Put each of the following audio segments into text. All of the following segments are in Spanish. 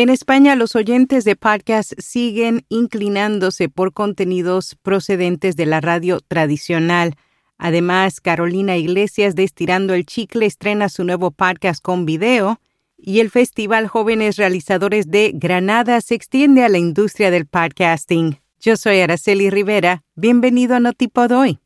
En España, los oyentes de podcast siguen inclinándose por contenidos procedentes de la radio tradicional. Además, Carolina Iglesias de Estirando el Chicle estrena su nuevo podcast con video y el Festival Jóvenes Realizadores de Granada se extiende a la industria del podcasting. Yo soy Araceli Rivera. Bienvenido a Notipod hoy.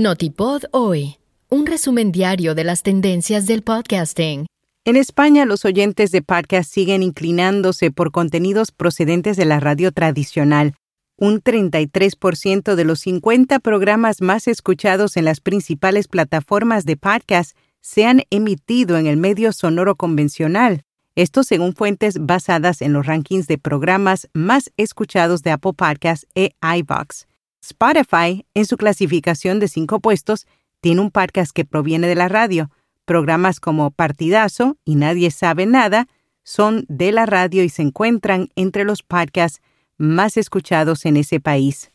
Notipod hoy, un resumen diario de las tendencias del podcasting. En España, los oyentes de podcast siguen inclinándose por contenidos procedentes de la radio tradicional. Un 33% de los 50 programas más escuchados en las principales plataformas de podcast se han emitido en el medio sonoro convencional. Esto según fuentes basadas en los rankings de programas más escuchados de Apple Podcasts e iVoox. Spotify, en su clasificación de cinco puestos, tiene un podcast que proviene de la radio. Programas como Partidazo y Nadie sabe nada son de la radio y se encuentran entre los podcasts más escuchados en ese país.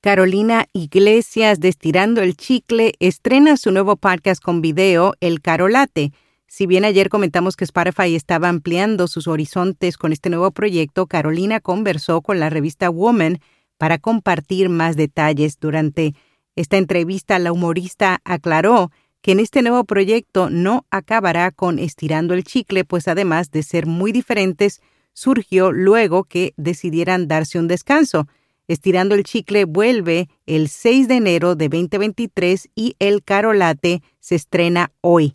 Carolina Iglesias de Estirando el Chicle estrena su nuevo podcast con video, El Carolate. Si bien ayer comentamos que Spotify estaba ampliando sus horizontes con este nuevo proyecto, Carolina conversó con la revista Woman para compartir más detalles. Durante esta entrevista, la humorista aclaró que en este nuevo proyecto no acabará con estirando el chicle, pues además de ser muy diferentes, surgió luego que decidieran darse un descanso. Estirando el chicle vuelve el 6 de enero de 2023 y El Carolate se estrena hoy.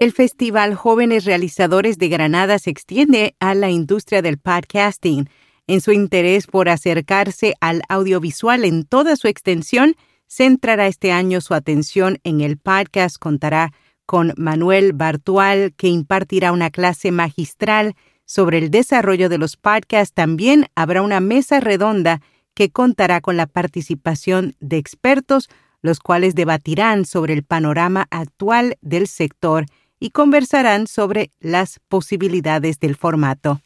El Festival Jóvenes Realizadores de Granada se extiende a la industria del podcasting. En su interés por acercarse al audiovisual en toda su extensión, centrará este año su atención en el podcast. Contará con Manuel Bartual, que impartirá una clase magistral sobre el desarrollo de los podcasts. También habrá una mesa redonda que contará con la participación de expertos, los cuales debatirán sobre el panorama actual del sector y conversarán sobre las posibilidades del formato.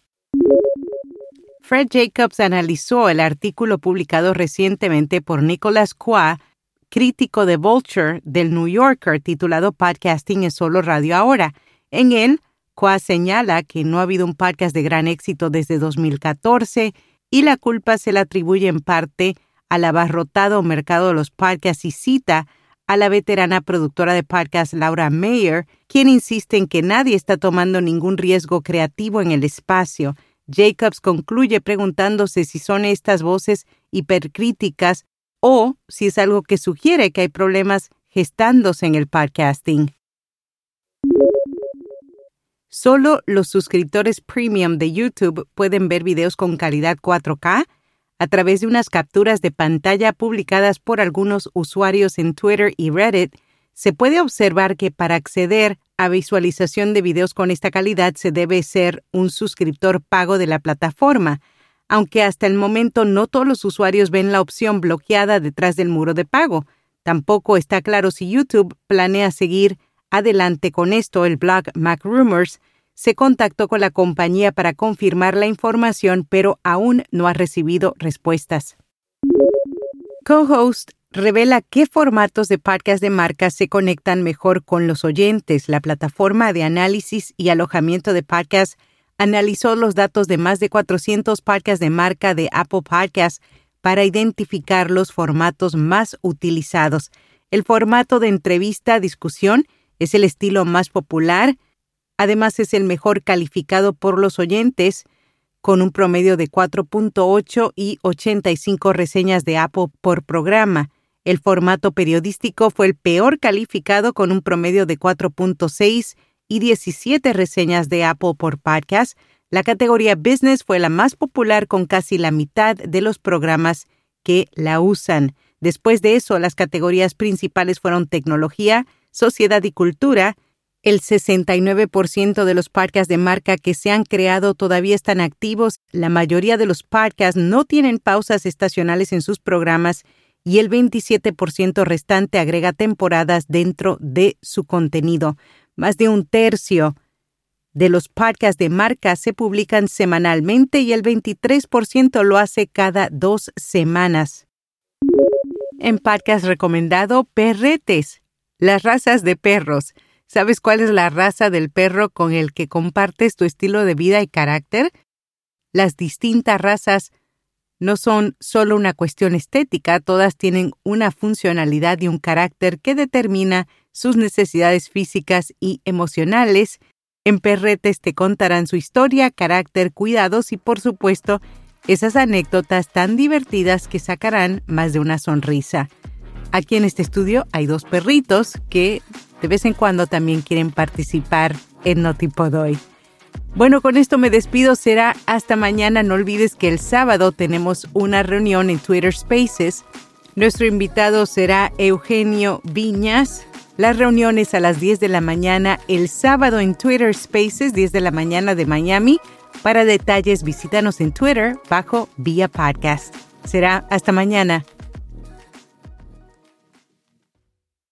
Fred Jacobs analizó el artículo publicado recientemente por Nicholas Qua, crítico de Vulture del New Yorker, titulado Podcasting es solo radio ahora. En él, Qua señala que no ha habido un podcast de gran éxito desde 2014 y la culpa se la atribuye en parte al abarrotado mercado de los podcasts y cita a la veterana productora de podcast Laura Mayer, quien insiste en que nadie está tomando ningún riesgo creativo en el espacio Jacobs concluye preguntándose si son estas voces hipercríticas o si es algo que sugiere que hay problemas gestándose en el podcasting. Solo los suscriptores premium de YouTube pueden ver videos con calidad 4K a través de unas capturas de pantalla publicadas por algunos usuarios en Twitter y Reddit. Se puede observar que para acceder a visualización de videos con esta calidad se debe ser un suscriptor pago de la plataforma, aunque hasta el momento no todos los usuarios ven la opción bloqueada detrás del muro de pago. Tampoco está claro si YouTube planea seguir adelante con esto. El blog MacRumors se contactó con la compañía para confirmar la información, pero aún no ha recibido respuestas. Co-host revela qué formatos de podcast de marcas se conectan mejor con los oyentes. La plataforma de análisis y alojamiento de podcasts analizó los datos de más de 400 podcasts de marca de Apple Podcasts para identificar los formatos más utilizados. El formato de entrevista-discusión es el estilo más popular, además es el mejor calificado por los oyentes, con un promedio de 4.8 y 85 reseñas de Apple por programa. El formato periodístico fue el peor calificado con un promedio de 4.6 y 17 reseñas de Apple por podcast. La categoría Business fue la más popular con casi la mitad de los programas que la usan. Después de eso, las categorías principales fueron tecnología, sociedad y cultura. El 69% de los podcasts de marca que se han creado todavía están activos. La mayoría de los podcasts no tienen pausas estacionales en sus programas y el 27% restante agrega temporadas dentro de su contenido. Más de un tercio de los podcasts de marca se publican semanalmente y el 23% lo hace cada dos semanas. en podcast recomendado Perretes, las razas de perros. ¿Sabes cuál es la raza del perro con el que compartes tu estilo de vida y carácter? Las distintas razas no son solo una cuestión estética, todas tienen una funcionalidad y un carácter que determina sus necesidades físicas y emocionales. En Perretes te contarán su historia, carácter, cuidados y por supuesto esas anécdotas tan divertidas que sacarán más de una sonrisa. Aquí en este estudio hay dos perritos que de vez en cuando también quieren participar en Notipodoy. Bueno, con esto me despido, será hasta mañana. No olvides que el sábado tenemos una reunión en Twitter Spaces. Nuestro invitado será Eugenio Viñas. Las reuniones a las 10 de la mañana el sábado en Twitter Spaces, 10 de la mañana de Miami. Para detalles, visítanos en Twitter bajo Vía Podcast. Será hasta mañana.